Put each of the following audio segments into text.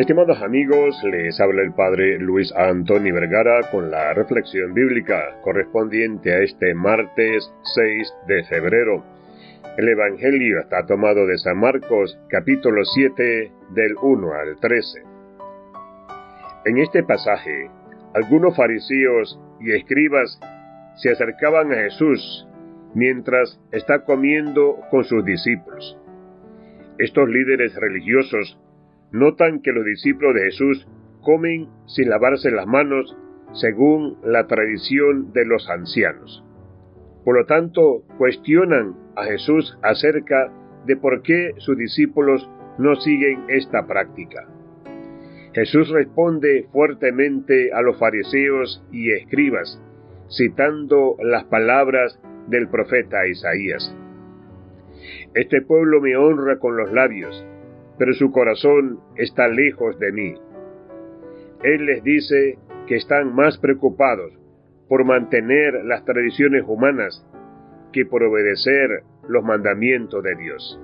Estimados amigos, les habla el Padre Luis Antonio Vergara con la reflexión bíblica correspondiente a este martes 6 de febrero. El Evangelio está tomado de San Marcos capítulo 7 del 1 al 13. En este pasaje, algunos fariseos y escribas se acercaban a Jesús mientras está comiendo con sus discípulos. Estos líderes religiosos notan que los discípulos de Jesús comen sin lavarse las manos según la tradición de los ancianos. Por lo tanto, cuestionan a Jesús acerca de por qué sus discípulos no siguen esta práctica. Jesús responde fuertemente a los fariseos y escribas, citando las palabras del profeta Isaías. Este pueblo me honra con los labios, pero su corazón está lejos de mí. Él les dice que están más preocupados por mantener las tradiciones humanas que por obedecer los mandamientos de Dios.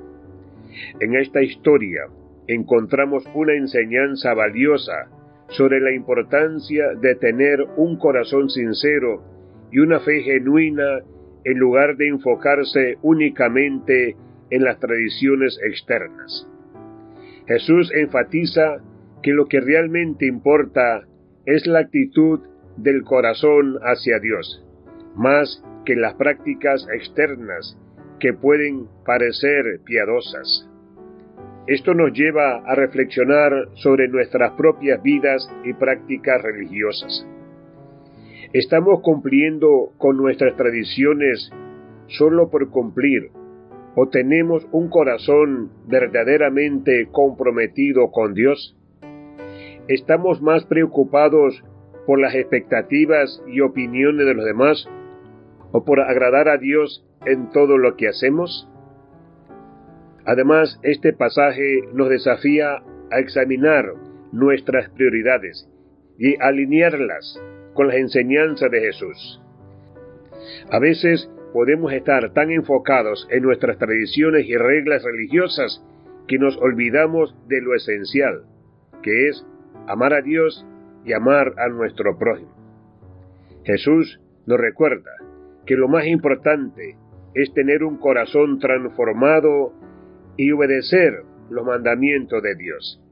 En esta historia encontramos una enseñanza valiosa sobre la importancia de tener un corazón sincero y una fe genuina en lugar de enfocarse únicamente en las tradiciones externas. Jesús enfatiza que lo que realmente importa es la actitud del corazón hacia Dios, más que las prácticas externas que pueden parecer piadosas. Esto nos lleva a reflexionar sobre nuestras propias vidas y prácticas religiosas. ¿Estamos cumpliendo con nuestras tradiciones solo por cumplir o tenemos un corazón verdaderamente comprometido con Dios? ¿Estamos más preocupados por las expectativas y opiniones de los demás o por agradar a Dios en todo lo que hacemos? Además, este pasaje nos desafía a examinar nuestras prioridades y alinearlas con las enseñanzas de Jesús. A veces podemos estar tan enfocados en nuestras tradiciones y reglas religiosas que nos olvidamos de lo esencial, que es amar a Dios y amar a nuestro prójimo. Jesús nos recuerda que lo más importante es tener un corazón transformado y obedecer los mandamientos de Dios.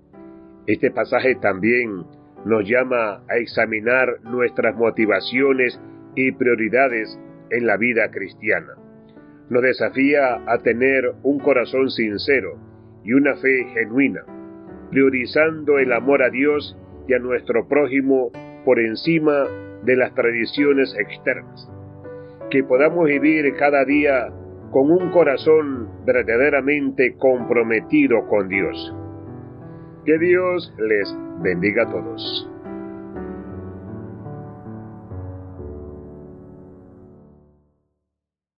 Este pasaje también nos llama a examinar nuestras motivaciones y prioridades en la vida cristiana. Nos desafía a tener un corazón sincero y una fe genuina, priorizando el amor a Dios y a nuestro prójimo por encima de las tradiciones externas. Que podamos vivir cada día con un corazón verdaderamente comprometido con Dios. Que Dios les bendiga a todos.